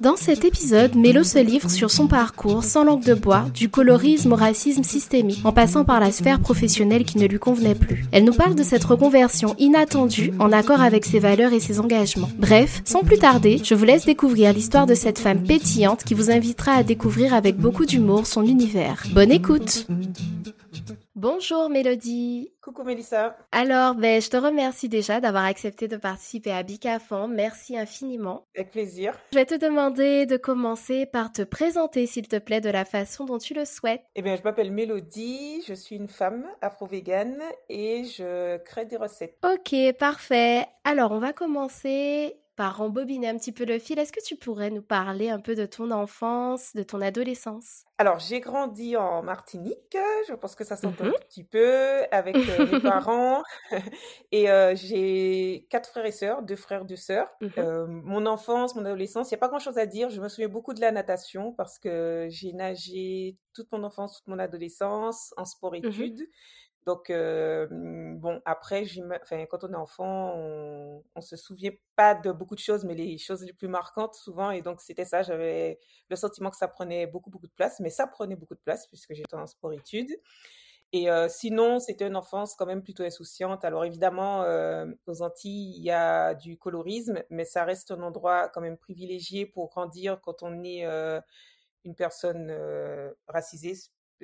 Dans cet épisode, Mélo se livre sur son parcours sans langue de bois, du colorisme au racisme systémique, en passant par la sphère professionnelle qui ne lui convenait plus. Elle nous parle de cette reconversion inattendue, en accord avec ses valeurs et ses engagements. Bref, sans plus tarder, je vous laisse découvrir l'histoire de cette femme pétillante qui vous invitera à découvrir avec beaucoup d'humour son univers. Bonne écoute Bonjour Mélodie. Coucou Mélissa. Alors, ben, je te remercie déjà d'avoir accepté de participer à Bicafan. Merci infiniment. Avec plaisir. Je vais te demander de commencer par te présenter, s'il te plaît, de la façon dont tu le souhaites. Eh bien, je m'appelle Mélodie, je suis une femme afro-végane et je crée des recettes. Ok, parfait. Alors, on va commencer par rembobiner un petit peu le fil, est-ce que tu pourrais nous parler un peu de ton enfance, de ton adolescence? Alors, j'ai grandi en Martinique, je pense que ça s'entend un petit peu, avec euh, mes parents. et euh, j'ai quatre frères et sœurs, deux frères, deux sœurs. Mmh Euh, mon enfance, mon adolescence, il n'y a pas grand-chose à dire. Je me souviens beaucoup de la natation parce que j'ai nagé toute mon enfance, toute mon adolescence en Mmh sport-études. Donc, bon, après, quand on est enfant, on, on se souvient pas de beaucoup de choses, mais les choses les plus marquantes souvent. Et donc, c'était ça. J'avais le sentiment que ça prenait beaucoup, beaucoup de place, mais ça prenait beaucoup de place puisque j'étais en sport-études. Et sinon, c'était une enfance quand même plutôt insouciante. Alors évidemment, aux Antilles, il y a du colorisme, mais ça reste un endroit quand même privilégié pour grandir quand on est une personne racisée,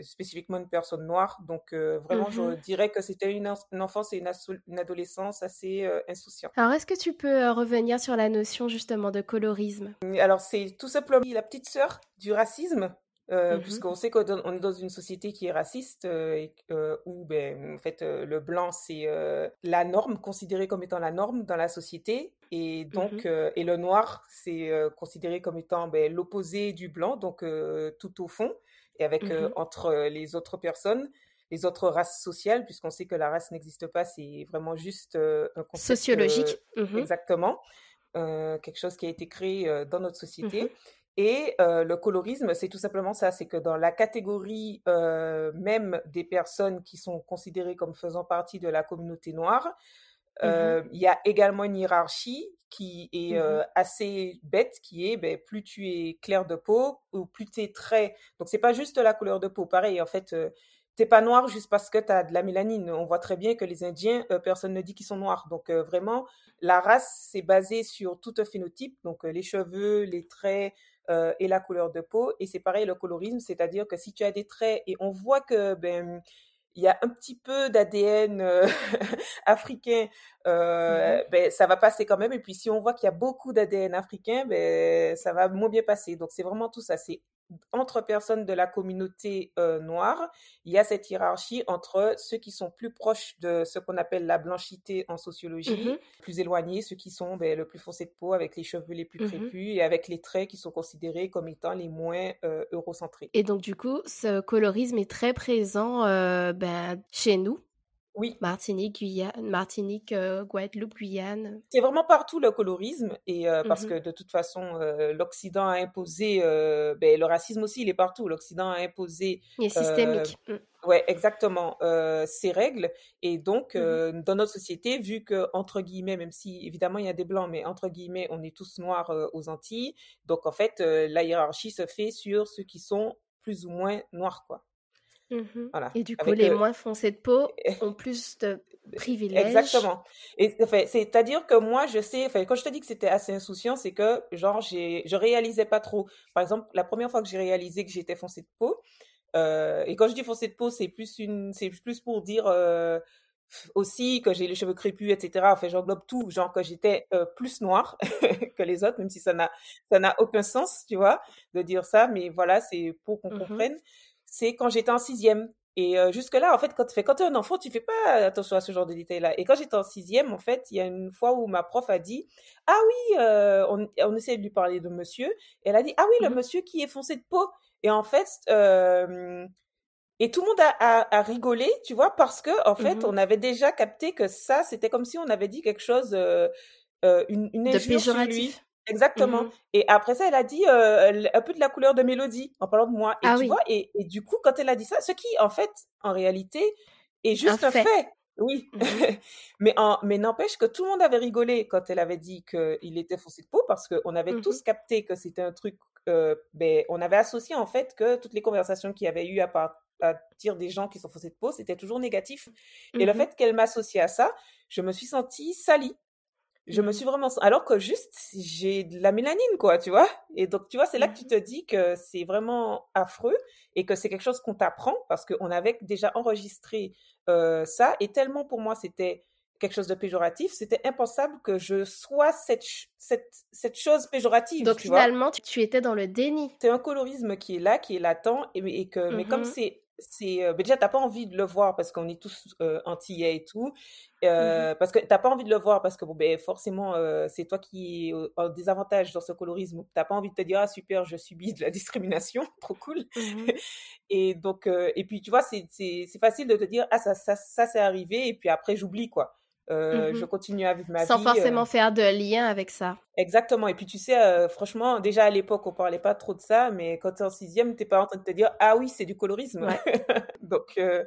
spécifiquement une personne noire. Donc euh, vraiment, je Mhm. dirais que c'était une, une enfance et une, adolescence assez euh, insouciante. Alors, est-ce que tu peux euh, revenir sur la notion justement de colorisme? Alors c'est tout simplement la petite sœur du racisme. Euh, Mhm. puisqu'on sait qu'on on est dans une société qui est raciste et où ben, en fait le blanc c'est la norme considérée comme étant la norme dans la société et donc Mhm. euh, et le noir c'est euh, considéré comme étant ben, l'opposé du blanc donc euh, tout au fond et avec euh, Mhm. entre les autres personnes les autres races sociales puisqu'on sait que la race n'existe pas c'est vraiment juste euh, un concept Sociologique Mhm. exactement quelque chose qui a été créé dans notre société Mhm. et le colorisme, c'est tout simplement ça, c'est que dans la catégorie même des personnes qui sont considérées comme faisant partie de la communauté noire, Euh, il y a également une hiérarchie qui est euh, assez bête, qui est ben, plus tu es clair de peau ou plus tu es très... Donc c'est pas juste la couleur de peau, pareil, en fait, euh, t'es pas noir juste parce que tu as de la mélanine. On voit très bien que les Indiens, personne ne dit qu'ils sont noirs. Donc vraiment, la race, c'est basé sur tout un phénotype, donc les cheveux, les traits, euh, et la couleur de peau. Et c'est pareil le colorisme, c'est-à-dire que si tu as des traits et on voit que ben il y a un petit peu d'ADN euh, africain, euh, Mhm. ben ça va passer quand même. Et puis si on voit qu'il y a beaucoup d'ADN africain, ben ça va moins bien passer. Donc c'est vraiment tout ça. C'est entre personnes de la communauté euh, noire, il y a cette hiérarchie entre ceux qui sont plus proches de ce qu'on appelle la blanchité en sociologie, Mhm. plus éloignés, ceux qui sont ben, le plus foncé de peau, avec les cheveux les plus Mhm. crépus et avec les traits qui sont considérés comme étant les moins euh, eurocentrés. Et donc, du coup, ce colorisme est très présent euh, ben, chez nous, Oui, Martinique, Guyane, Martinique, euh, Guadeloupe, Guyane. c'est vraiment partout le colorisme et euh, parce Mhm. que de toute façon euh, l'Occident a imposé, euh, ben, le racisme aussi il est partout. L'Occident a imposé Il est systémique. Mm. Ouais, exactement. Ces règles. Et donc, euh, dans notre société, vu que, entre guillemets, même si évidemment il y a des blancs, mais entre guillemets, on est tous noirs aux Antilles, donc en fait, la hiérarchie se fait sur ceux qui sont plus ou moins noirs, quoi. Mmh voilà. Et du coup, les moins foncés de peau ont plus de privilèges. Exactement. Et c'est-à-dire que moi, je sais, enfin, quand je te dis que c'était assez insouciant, c'est que, genre, j'ai, je réalisais pas trop. Par exemple, la première fois que j'ai réalisé que j'étais foncé de peau, euh, et quand je dis foncé de peau, c'est plus une, c'est plus pour dire euh, aussi que j'ai les cheveux crépus, etc. Enfin, j'englobe tout, genre que j'étais euh, plus noire que les autres, même si ça n'a, ça n'a aucun sens, tu vois, de dire ça. Mais voilà, c'est pour qu'on mmh comprenne. C'est quand j'étais en sixième. Et jusque-là, en fait, quand, quand tu es un enfant, tu fais pas attention à ce genre de détails-là. Et quand j'étais en sixième, en fait, il y a une fois où ma prof a dit Ah oui, on, on essaie de lui parler de monsieur. Et elle a dit Ah oui, le mmh monsieur qui est foncé de peau. Et en fait, et tout le monde a, a, rigolé, tu vois, parce que en fait, mmh on avait déjà capté que ça, c'était comme si on avait dit quelque chose, une, une injure sur lui. Exactement. Mmh et après ça, elle a dit un peu de la couleur de Mélodie en parlant de moi. Et ah tu vois, et, et, du coup, quand elle a dit ça, ce qui, en fait, en réalité, est juste un fait. Oui. Mmh mais en, mais n'empêche que tout le monde avait rigolé quand elle avait dit qu'il était foncé de peau parce qu'on avait tous capté que c'était un truc euh, ben, on avait associé en fait que toutes les conversations qu'il y avait eu à partir des gens qui sont faussés de peau, c'était toujours négatif. Et le mmh fait qu'elle m'associe à ça, je me suis sentie salie. Je me mmh suis vraiment alors que juste j'ai de la mélanine quoi, tu vois? Et donc tu vois, c'est là que tu mmh te dis que c'est vraiment affreux et que c'est quelque chose qu'on t'apprend parce qu'on avait déjà enregistré euh, ça et tellement pour moi c'était quelque chose de péjoratif, c'était impensable que je sois cette, cette, cette chose péjorative. Donc finalement, tu, étais dans le déni. C'est un colorisme qui est là, qui est latent, et, que, mais comme mmh c'est c'est euh, déjà t'as pas envie de le voir parce qu'on est tous euh, antillais et tout euh, mmh parce que t'as pas envie de le voir parce que bon ben forcément euh, c'est toi qui es en désavantage dans ce colorisme. T'as pas envie de te dire ah super je subis de la discrimination trop cool. Mmh et donc et puis tu vois c'est c'est facile de te dire ah ça ça ça c'est arrivé et puis après j'oublie quoi euh, je mmh continue à vivre ma Sans vie. Sans forcément faire de lien avec ça. Exactement. Et puis tu sais, euh, franchement, déjà à l'époque, on parlait pas trop de ça, mais quand tu es en sixième, t'es pas en train de te dire ah oui, c'est du colorisme. Donc euh,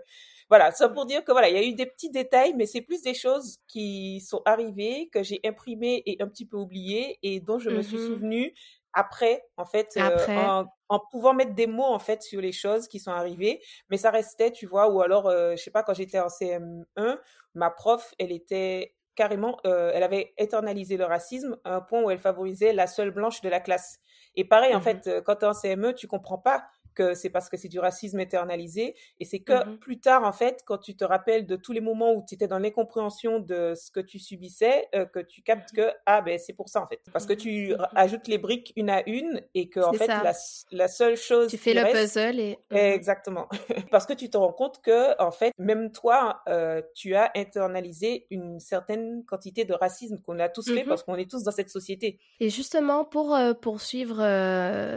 voilà, ça pour dire que voilà, il y a eu des petits détails, mais c'est plus des choses qui sont arrivées que j'ai imprimées et un petit peu oubliées et dont je me suis mmh souvenue après, en fait, en, en, pouvant mettre des mots en fait sur les choses qui sont arrivées, mais ça restait, tu vois, ou alors, je sais pas, quand j'étais en CM1, ma prof, elle était carrément, elle avait internalisé le racisme à un point où elle favorisait la seule blanche de la classe. Et pareil, en mmh fait, quand tu es en CME, tu comprends pas que c'est parce que c'est du racisme éternalisé. Et c'est que mmh plus tard, en fait, quand tu te rappelles de tous les moments où tu étais dans l'incompréhension de ce que tu subissais, euh, que tu captes mmh que, ah ben c'est pour ça, en fait. Parce que tu mmh ajoutes les briques une à une et que, en fait, la, la, seule chose. Tu fais le puzzle et. Exactement. parce que tu te rends compte que, en fait, même toi, euh, tu as internalisé une certaine quantité de racisme qu'on a tous fait parce qu'on est tous dans cette société. Et justement, pour euh, poursuivre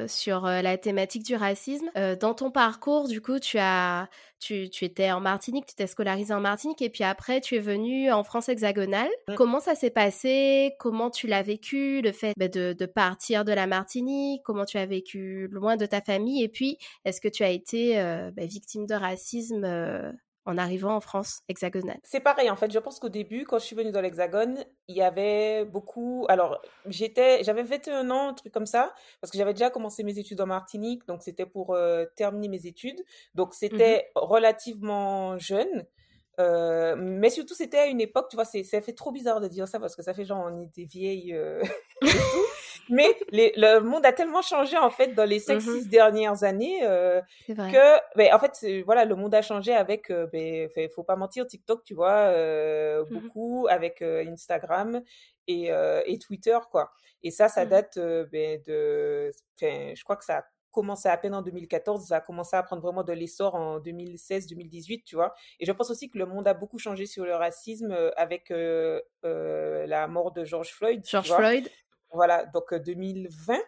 sur la thématique du racisme, euh, dans ton parcours, du coup, tu as, tu, tu étais en Martinique, tu t'es scolarisé en Martinique, et puis après, tu es venu en France hexagonale. Mmh. Comment ça s'est passé? Comment tu l'as vécu Le fait bah, de, de, partir de la Martinique? Comment tu as vécu loin de ta famille? Et puis, est-ce que tu as été euh, bah, victime de racisme euh, en arrivant en France hexagonale C'est pareil, en fait. Je pense qu'au début, quand je suis venue dans l'Hexagone, il y avait beaucoup. Alors, j'étais, j'avais 21 ans, un truc comme ça, parce que j'avais déjà commencé mes études en Martinique, donc c'était pour euh, terminer mes études. Donc, c'était mmh relativement jeune. Euh, mais surtout, c'était à une époque, tu vois, ça fait trop bizarre de dire ça parce que ça fait genre on était vieilles euh, Mais le monde a tellement changé en fait dans les 5-6 mmh dernières années euh, que, ben, en fait, voilà, le monde a changé avec, euh, ben, faut pas mentir, TikTok, tu vois, euh, mmh beaucoup, avec Instagram et, et, Twitter, quoi. Et ça, ça mmh date ben, de, je crois que ça a commencé à peine en 2014, ça a commencé à prendre vraiment de l'essor en 2016-2018, tu vois. Et je pense aussi que le monde a beaucoup changé sur le racisme avec la mort de George Floyd. George Floyd. Voilà, donc 2020.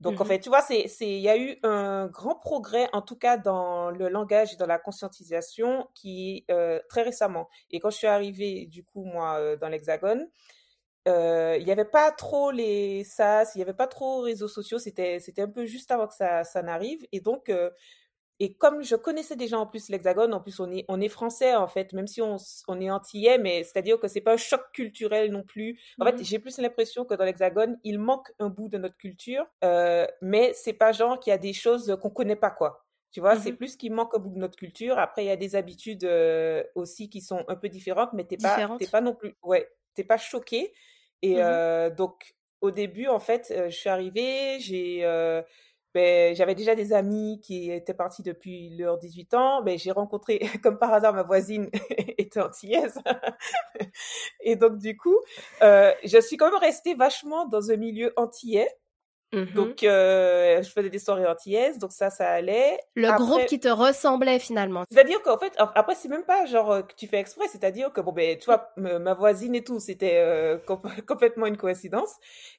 Donc, en mmh fait, tu vois, c'est, c'est, il y a eu un grand progrès, en tout cas dans le langage et dans la conscientisation, qui euh, très récemment. Et quand je suis arrivée, du coup, moi, euh, dans l'Hexagone, euh, il n'y avait pas trop les SAS, il n'y avait pas trop réseaux sociaux. C'était, c'était un peu juste avant que ça, ça n'arrive. Et donc, et comme je connaissais déjà en plus l'Hexagone, en plus on est, on est français en fait, même si on, on est antillais, mais c'est-à-dire que c'est pas un choc culturel non plus. En fait, mmh j'ai plus l'impression que dans l'Hexagone, il manque un bout de notre culture, euh, mais c'est pas genre qu'il y a des choses qu'on connaît pas quoi. Tu vois, c'est mh. plus ce qui manque au bout de notre culture. Après, il y a des habitudes, heu, aussi qui sont un peu différentes, mais tu es pas es pas non plus ouais, tu es pas choqué et Mmh mh. heu, donc au début, en fait, heu, je suis arrivée, j'ai, beh, j'avais déjà des amis qui étaient partis depuis leurs 18 ans. Beh, j'ai rencontré comme par hasard ma voisine était antillaise et donc du coup, heu, je suis quand même restée vachement dans un milieu antillais. Mmh mh. Donc heu, je faisais des soirées antillaises, donc ça, ça allait. Le groupe qui te ressemblait finalement? c'est-à-dire qu'en fait, ap après c'est même pas genre, heu, que tu fais exprès, c'est-à-dire que bon, beh, tu vois, ma voisine et tout, c'était, comp complètement une coïncidence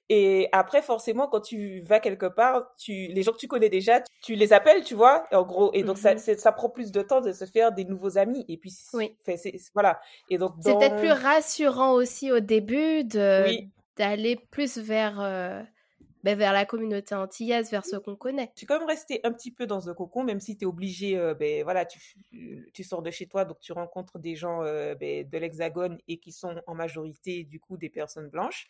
et après forcément quand tu vas quelque part, tu les gens que tu connais déjà, tu les appelles, tu vois? En gros et donc Mmh ça mh. c'est ça prend plus de temps de se faire des nouveaux amis et puis Oui. c voilà et donc C'est peut-être plus dans rassurant aussi au début de Oui. d'aller plus vers, heu, beh, vers la communauté antillaise, vers ceux qu'on connaît. Je suis quand même restée un petit peu dans un cocon, même si tu es obligée, heu, beh, voilà, tu tu sors de chez toi, donc tu rencontres des gens, heu, beh, de l'Hexagone et qui sont en majorité, du coup, des personnes blanches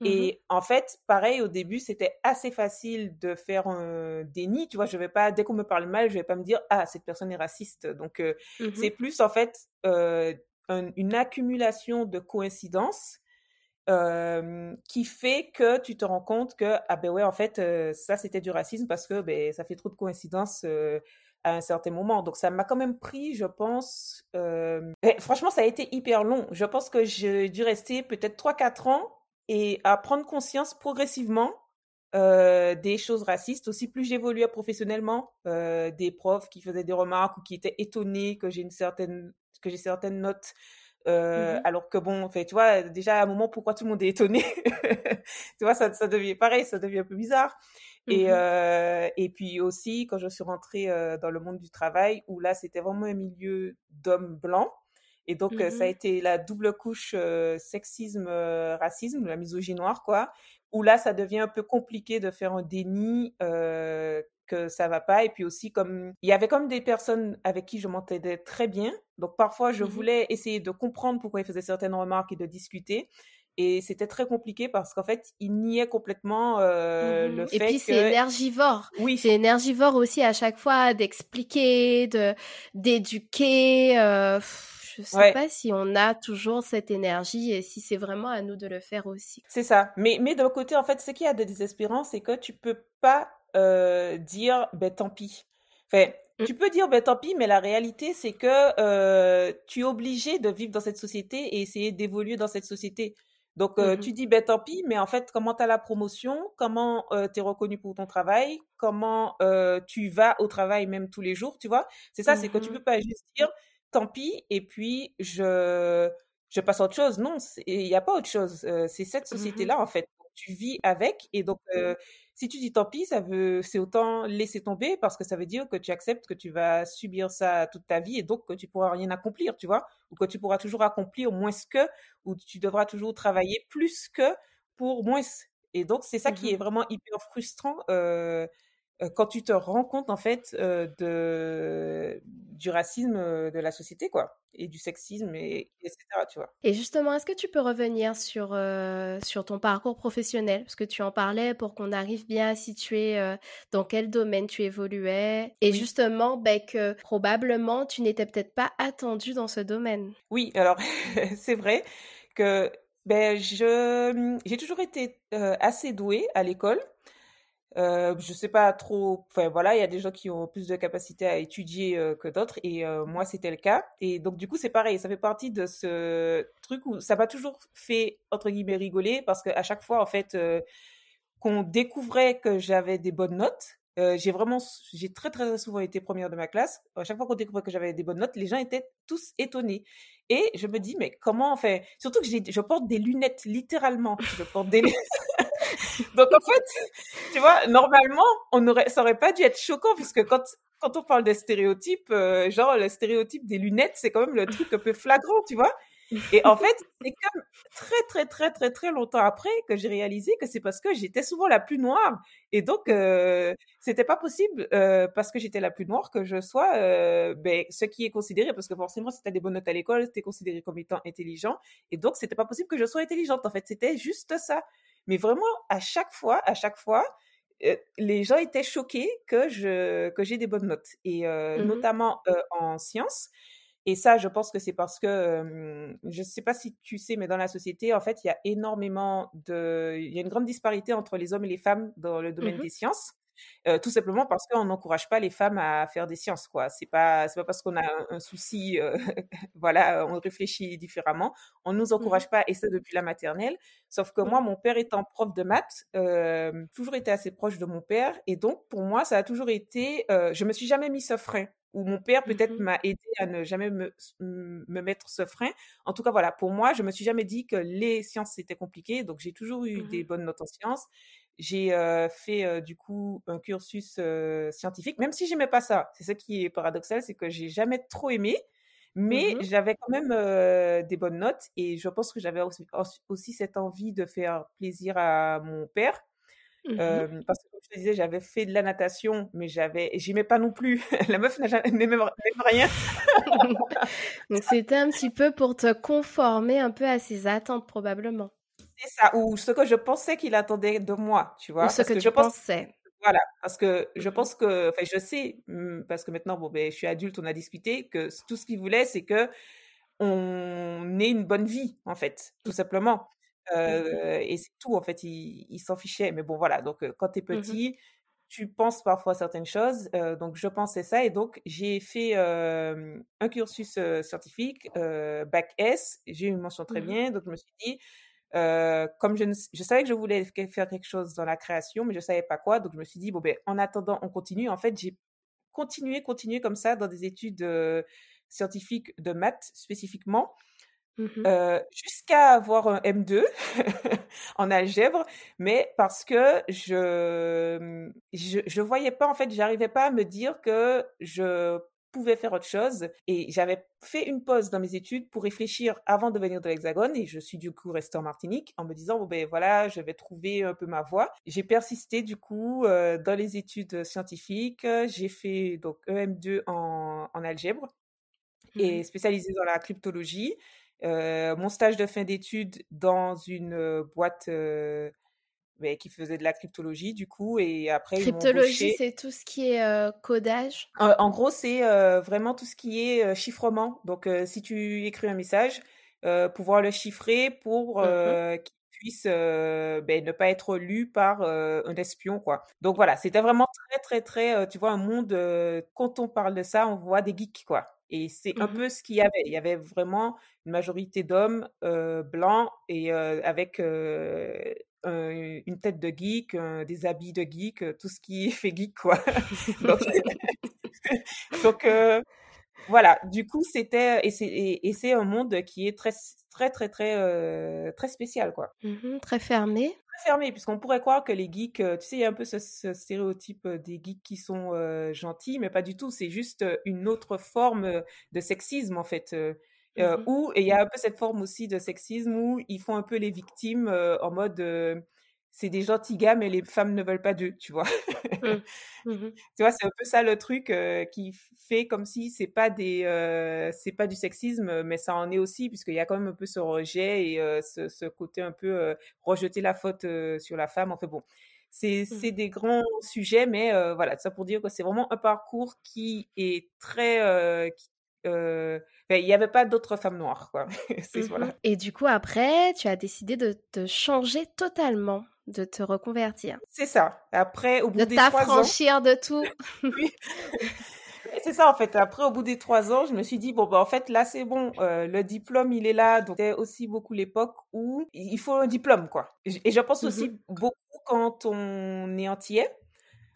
Mmh mh. et en fait, pareil, au début, c'était assez facile de faire un déni, tu vois? Je vais pas dès qu'on me parle mal, je vais pas me dire: «Ah, cette personne est raciste», donc heu, Mmh c'est plus en fait, un une accumulation de coïncidences, qui fait que tu te rends compte que: «Ah beh, ouais, en fait, ça, c'était du racisme parce que, beh, ça fait trop de coïncidences, à un certain moment». Donc ça m'a quand même pris, je pense, et franchement, ça a été hyper long. Je pense que j'ai dû rester peut-être 3-4 ans et à prendre conscience progressivement, des choses racistes. Aussi, plus j'évoluais professionnellement, des profs qui faisaient des remarques ou qui étaient étonnés que j'ai une certaine que j'ai certaines notes, Mmh heu, mh. alors que bon, enfin, tu vois, déjà à un moment, pourquoi tout le monde est étonné? Tu vois, ça ça devient pareil, ça devient un peu bizarre Mmh et heu et puis aussi quand je suis rentrée, heu, dans le monde du travail où là, c'était vraiment un milieu d'hommes blancs et donc Mmh ça a été la double couche, sexisme, racisme, la misogynie noire, quoi, où là, ça devient un peu compliqué de faire un déni, que ça va pas et puis aussi comme il y avait comme des personnes avec qui je m'entendais très bien, donc parfois je Mmh mh. voulais essayer de comprendre pourquoi ils faisaient certaines remarques et de discuter et c'était très compliqué parce qu'en fait, ils niaient complètement, heu, Mmh le mh et puis fait c'est que énergivore. oui. C'est énergivore aussi à chaque fois d'expliquer, de d'éduquer, heu, je sais Ouais. pas si on a toujours cette énergie et si c'est vraiment à nous de le faire aussi. C'est ça, mais mais d'un côté, en fait, ce qu'il y a de désespérant, c'est que tu peux pas, heu, dire: «Beh, tant pis». Enfin, Mmh. tu peux dire: «Beh, tant pis», mais la réalité, c'est que, heu, tu es obligé de vivre dans cette société et essayer d'évoluer dans cette société. Donc Mmh heu, mh. tu dis: «Beh, tant pis», mais en fait, comment tu as la promotion? Comment, tu es reconnu pour ton travail? Comment, tu vas au travail même tous les jours, tu vois? C'est ça, c'est que tu peux mh. pas juste dire: «Tant pis» et puis je je passe à autre chose. Non, il y a pas autre chose, c'est cette Mmh mh. société-là, en fait. Tu vis avec et donc heu, si tu dis: «Tant pis», ça veut c'est autant laisser tomber parce que ça veut dire que tu acceptes que tu vas subir ça toute ta vie et donc que tu pourras rien accomplir, tu vois? Ou que tu pourras toujours accomplir moins que ou tu devras toujours travailler plus que pour moins et donc c'est ça Mmh qui est vraiment hyper frustrant, quand tu te rends compte, en fait, heu, de du racisme, heu, de la société, quoi et du sexisme et et cetera, tu vois? Et justement, est-ce que tu peux revenir sur, sur ton parcours professionnel? Parce que tu en parlais pour qu'on arrive bien à situer, dans quel domaine tu évoluais et Oui. justement, beh, que probablement tu n'étais peut-être pas attendue dans ce domaine. Oui, alors c'est vrai que, beh, je, j'ai toujours été, assez douée à l'école. Heu, je sais pas trop enfin voilà, il y a des gens qui ont plus de capacité à étudier, heu, que d'autres et heu, moi c'était le cas et donc du coup, c'est pareil, ça fait partie de ce truc où ça m'a toujours fait entre guillemets «rigoler» parce qu'à chaque fois en fait, heu, qu'on découvrait que j'avais des bonnes notes, j'ai vraiment j'ai très, très souvent été première de ma classe. À chaque fois qu'on découvrait que j'avais des bonnes notes, les gens étaient tous étonnés et je me dis: «Mais comment?» enfin, surtout que je porte des lunettes, littéralement, je porte des lunettes donc en fait, tu vois, normalement, on aurait ça aurait pas dû être choquant puisque quand quand on parle des stéréotypes, heu, genre le stéréotype des lunettes, c'est quand même le truc un peu flagrant, tu vois? Et en fait, c'est comme très, très, très, très, très longtemps après que j'ai réalisé que c'est parce que j'étais souvent la plus noire et donc heu, c'était pas possible, heu, parce que j'étais la plus noire que je sois, beh, ce qui est considéré parce que forcément si tu as des bonnes notes à l'école, tu es considéré comme étant intelligent et donc c'était pas possible que je sois intelligente, en fait, c'était juste ça. Mais vraiment à chaque fois à chaque fois, les gens étaient choqués que je que j'ai des bonnes notes et mmh notamment en sciences. Et ça, je pense que c'est parce que, je ne sais pas si tu sais, mais dans la société, en fait, il y a énormément de, il y a une grande disparité entre les hommes et les femmes dans le domaine des sciences. Euh, tout simplement parce qu'on n'encourage pas les femmes à faire des sciences, quoi. C'est pas, c'est pas parce qu'on a un, souci, euh, voilà, on réfléchit différemment. On nous mmh encourage pas, et ça depuis la maternelle. Sauf que moi, mon père étant prof de maths, euh, toujours été assez proche de mon père, et donc pour moi, ça a toujours été, je me suis jamais mis ce frein ou mon père peut-être mmh m'a aidé à ne jamais me, me, mettre ce frein. En tout cas, voilà, pour moi, je me suis jamais dit que les sciences c'était compliqué, donc j'ai toujours eu des mmh bonnes notes en sciences. J'ai fait du coup un cursus scientifique, même si j'aimais pas ça. C'est ça qui est paradoxal, c'est que j'ai jamais trop aimé, mais mmh j'avais quand même des bonnes notes et je pense que j'avais aussi, cette envie de faire plaisir à mon père. Mmh parce que comme je te disais, j'avais fait de la natation, mais j'avais, j'aimais pas non plus. la meuf n'aimait rien. Donc c'était un petit peu pour te conformer un peu à ses attentes probablement. C'est ça, ou ce que je pensais qu'il attendait de moi, tu vois. Ou ce que, je pensais. Voilà, parce que je mmh pense que, enfin, je sais, mmh, parce que maintenant, bon, ben, je suis adulte, on a discuté, que tout ce qu'il voulait, c'est que on ait une bonne vie, en fait, tout simplement. Mmh euh, et c'est tout, en fait, il, s'en fichait. Mais bon, voilà, donc quand tu es petit, tu penses parfois certaines choses. Euh, donc, je pensais ça. Et donc, j'ai fait un cursus scientifique, bac S. J'ai eu une mention très bien. Donc, je me suis dit, euh, comme je, je, savais que je voulais faire quelque chose dans la création, mais je savais pas quoi, donc je me suis dit bon ben en attendant on continue. En fait j'ai continué, continué comme ça dans des études euh, scientifiques de maths spécifiquement. Mmh euh, jusqu'à avoir un M2 en algèbre, mais parce que je, je, je voyais pas en fait, j'arrivais pas à me dire que je pouvais faire autre chose. Et j'avais fait une pause dans mes études pour réfléchir avant de venir de l'Hexagone. Et je suis du coup restée en Martinique en me disant, bon ben voilà, je vais trouver un peu ma voie. J'ai persisté du coup euh, dans les études scientifiques. J'ai fait donc EM2 en, en algèbre et mmh spécialisé dans la cryptologie. Euh, mon stage de fin d'études dans une euh, boîte qui faisait de la cryptologie du coup et après cryptologie c'est tout ce qui est euh, codage? En, gros c'est euh, vraiment tout ce qui est euh, chiffrement. Donc si tu écris un message pouvoir le chiffrer pour mmh qu'il puisse ben, ne pas être lu par un espion quoi. Donc voilà c'était vraiment très très très tu vois un monde quand on parle de ça on voit des geeks quoi. Et c'est un mmh peu ce qu'il y avait. Il y avait vraiment une majorité d'hommes blancs et avec une tête de geek, des habits de geek, tout ce qui fait geek, quoi. donc, voilà, du coup, c'était, et c'est un monde qui est très, très, très, très, très spécial, quoi. Mmh très fermé. Très fermé, puisqu'on pourrait croire que les geeks, tu sais, il y a un peu ce, stéréotype des geeks qui sont gentils, mais pas du tout, c'est juste une autre forme de sexisme, en fait. Euh, mmh où, et il y a un peu cette forme aussi de sexisme où ils font un peu les victimes euh, en mode euh, c'est des gentils gars, mais les femmes ne veulent pas d'eux, tu vois. Mmh. Mmh tu vois, c'est un peu ça le truc qui fait comme si c'est pas des, c'est pas du sexisme, mais ça en est aussi, puisqu'il y a quand même un peu ce rejet et ce, ce, côté un peu rejeter la faute sur la femme. Enfin bon, c'est des grands sujets, mais voilà, ça pour dire que c'est vraiment un parcours qui est très, euh, ben, il n'y avait pas d'autres femmes noires, quoi. Mmh Et du coup, après, tu as décidé de te changer totalement, de te reconvertir. C'est ça. Après, au bout de des trois ans... De t'affranchir de tout. oui. C'est ça, en fait. Après, au bout des trois ans, je me suis dit, bon, ben, en fait, là, c'est bon. Euh, le diplôme, il est là. Donc, c'était aussi beaucoup l'époque où il faut un diplôme, quoi. Et je pense mmh aussi beaucoup quand on est entier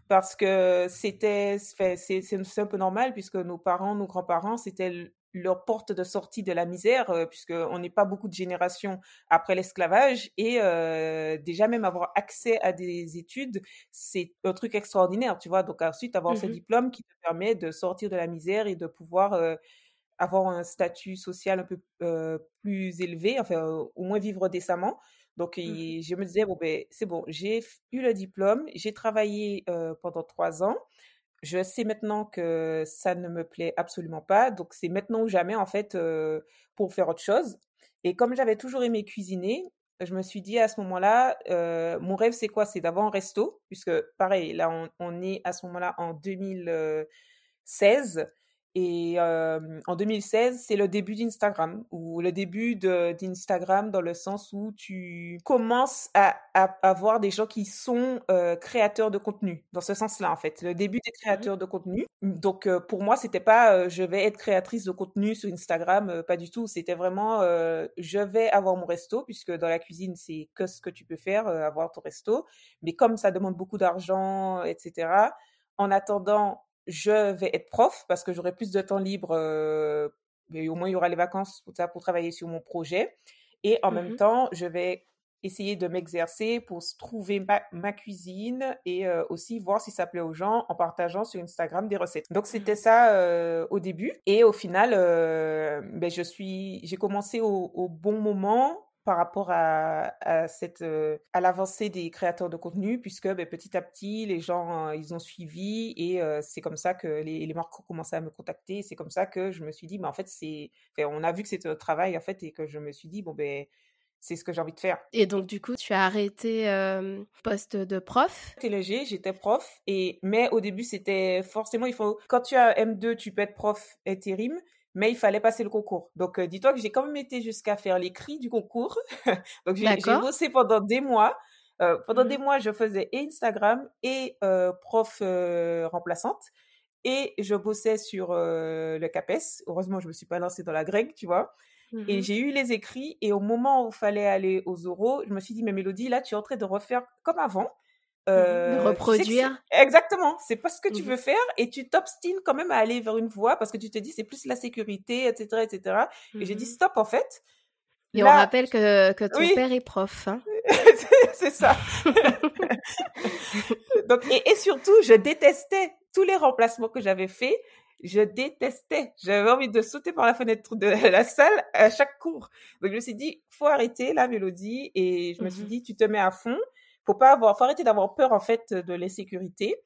parce que c'était c'est un peu normal puisque nos parents, nos grands-parents, c'était leur porte de sortie de la misère euh, puisqu'on n'est pas beaucoup de générations après l'esclavage et euh, déjà même avoir accès à des études, c'est un truc extraordinaire, tu vois? Donc ensuite avoir ce mmh diplôme qui te permet de sortir de la misère et de pouvoir euh, avoir un statut social un peu plus élevé, enfin au moins vivre décemment. Donc, mmh je me disais, bon, ben, c'est bon, j'ai eu le diplôme, j'ai travaillé pendant trois ans. Je sais maintenant que ça ne me plaît absolument pas. Donc, c'est maintenant ou jamais, en fait, pour faire autre chose. Et comme j'avais toujours aimé cuisiner, je me suis dit à ce moment-là, mon rêve c'est quoi? C'est d'avoir un resto, puisque pareil, là on, on est à ce moment-là en 2016 et en 2016, c'est le début d'Instagram, ou le début d'Instagram dans le sens où tu commences à, avoir des gens qui sont créateurs de contenu, dans ce sens-là en fait, le début des mmh créateurs de contenu. Donc pour moi, c'était pas je vais être créatrice de contenu sur Instagram, pas du tout. C'était vraiment je vais avoir mon resto, puisque dans la cuisine, c'est que ce que tu peux faire, avoir ton resto. Mais comme ça demande beaucoup d'argent, etc., en attendant, je vais être prof parce que j'aurai plus de temps libre. mais au moins, il y aura les vacances pour, ça, pour travailler sur mon projet. Et en même mmh temps, je vais essayer de m'exercer pour trouver ma, cuisine et aussi voir si ça plaît aux gens en partageant sur Instagram des recettes. Donc mmh c'était ça au début et au final, ben, je suis, j'ai commencé au, bon moment par rapport à, cette euh, à l'avancée des créateurs de contenu puisque ben, petit à petit les gens euh, ils ont suivi et euh, c'est comme ça que les, les, marques ont commencé à me contacter c'est comme ça que je me suis dit mais en fait c'est on a vu que c'était un travail en fait et que je me suis dit bon ben c'est ce que j'ai envie de faire. Et donc, du coup, tu as arrêté poste de prof? J'étais léger, j'étais prof. Et, mais au début, c'était forcément, il faut, quand tu as M2, tu peux être prof intérim mais il fallait passer le concours. Donc, euh, dis-toi que j'ai quand même été jusqu'à faire l'écrit du concours. Donc, j'ai bossé pendant des mois. Euh, pendant mmh des mois, je faisais Instagram et euh, prof remplaçante. Et je bossais sur le CAPES. Heureusement, je ne me suis pas lancée dans la grecque, tu vois. Et mmh j'ai eu les écrits. Et au moment où il fallait aller aux oraux, je me suis dit, mais Mélodie, là, tu es en train de refaire comme avant. Mmh de reproduire. exactement, c'est pas ce que tu mmh veux faire et tu t'obstines quand même à aller vers une voie parce que tu te dis c'est plus la sécurité, etc. etc. Et j'ai dit mmh stop en fait. Et on rappelle que, que ton père est prof. Hein. c'est ça. Donc, et, et, surtout, je détestais tous les remplacements que j'avais faits. Je détestais. J'avais envie de sauter par la fenêtre de la salle à chaque cours. Donc, je me suis dit, faut arrêter la mélodie. Et je me suis dit, tu te mets à fond faut pas avoir, faut arrêter d'avoir peur en fait de l'insécurité.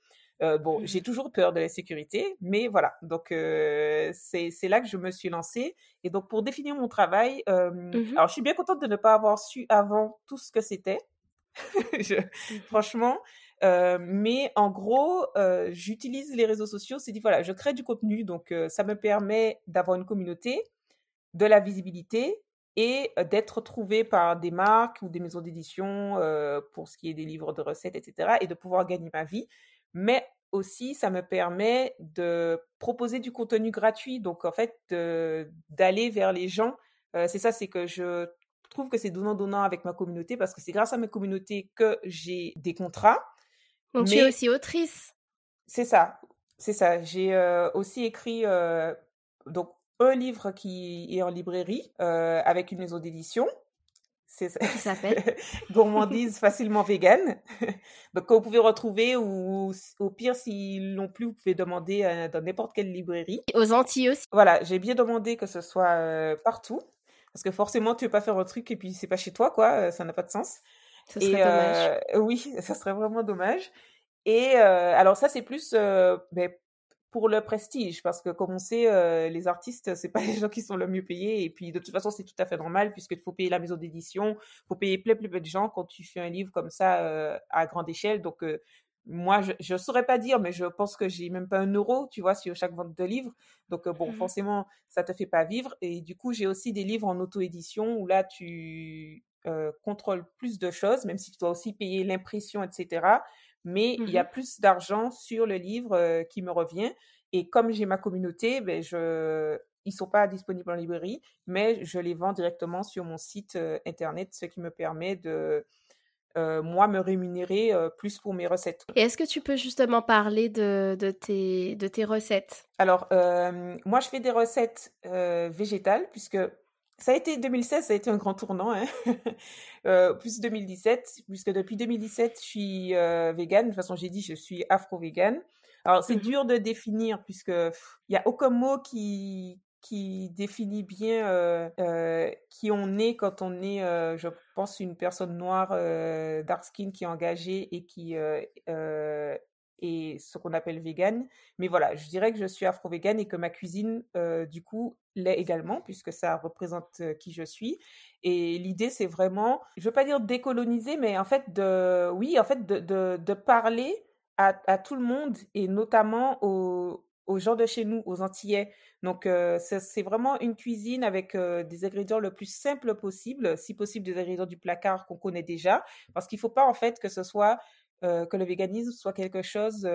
Euh, bon, mmh j'ai toujours peur de l'insécurité, mais voilà. Donc euh, c'est là que je me suis lancée. Et donc pour définir mon travail, euh, mmh alors je suis bien contente de ne pas avoir su avant tout ce que c'était. Mmh franchement, mais en gros, j'utilise les réseaux sociaux. C'est dit voilà, je crée du contenu, donc ça me permet d'avoir une communauté, de la visibilité et d'être trouvé par des marques ou des maisons d'édition pour ce qui est des livres de recettes, etc., et de pouvoir gagner ma vie. Mais aussi, ça me permet de proposer du contenu gratuit, donc en fait, d'aller vers les gens. c'est ça, c'est que je trouve que c'est donnant-donnant avec ma communauté parce que c'est grâce à ma communauté que j'ai des contrats. Donc tu es aussi autrice. C'est ça, c'est ça. J'ai aussi écrit donc un livre qui est en librairie euh, avec une maison d'édition. C'est ça. Qui s'appelle Gourmandise facilement vegan. Donc, que vous pouvez retrouver ou au pire, s'ils l'ont plus, vous pouvez demander euh, dans n'importe quelle librairie. Aux Antilles aussi. Voilà, j'ai bien demandé que ce soit euh, partout. Parce que forcément, tu veux pas faire un truc et puis c'est pas chez toi, quoi. Ça n'a pas de sens. Ça serait dommage. oui, ça serait vraiment dommage. Et alors ça, c'est plus ben, pour le prestige, parce que comme on sait, euh, les artistes, c'est pas les gens qui sont le mieux payés, et puis de toute façon, c'est tout à fait normal, puisqu'il faut payer la maison d'édition, faut payer plein, plein, de gens quand tu fais un livre comme ça euh, à grande échelle. Donc, euh, moi, je ne saurais pas dire, mais je pense que j'ai même pas un euro, tu vois, sur chaque vente de livre. Donc, bon, mmh forcément, ça te fait pas vivre. Et du coup, j'ai aussi des livres en auto-édition où là, tu contrôles plus de choses, même si tu dois aussi payer l'impression, etc mais il y a mmh plus d'argent sur le livre qui me revient. Et comme j'ai ma communauté, ben je, ils sont pas disponibles en librairie, mais je les vends directement sur mon site internet, ce qui me permet de moi me rémunérer plus pour mes recettes. Et est-ce que tu peux justement parler de, de, tes, de tes recettes? Alors, moi, je fais des recettes végétales, puisque ça a été 2016, ça a été un grand tournant, hein. euh, plus 2017, puisque depuis 2017, je suis euh, végane. De toute façon, j'ai dit, je suis afro-végane. Alors, c'est mmh dur de définir, puisque il y a aucun mot qui qui définit bien euh, euh, qui on est quand on est, je pense, une personne noire dark skin qui est engagée et qui et ce qu'on appelle vegan. Mais voilà, je dirais que je suis afro-vegan et que ma cuisine, du coup, l'est également, puisque ça représente qui je suis. Et l'idée, c'est vraiment, je veux pas dire décoloniser, mais en fait, de, oui, en fait, de, de, parler à, tout le monde et notamment aux, aux gens de chez nous, aux Antillais. Donc, euh, c'est vraiment une cuisine avec euh, des ingrédients le plus simple possible, si possible des ingrédients du placard qu'on connaît déjà, parce qu'il ne faut pas en fait que ce soit euh, que le véganisme soit quelque chose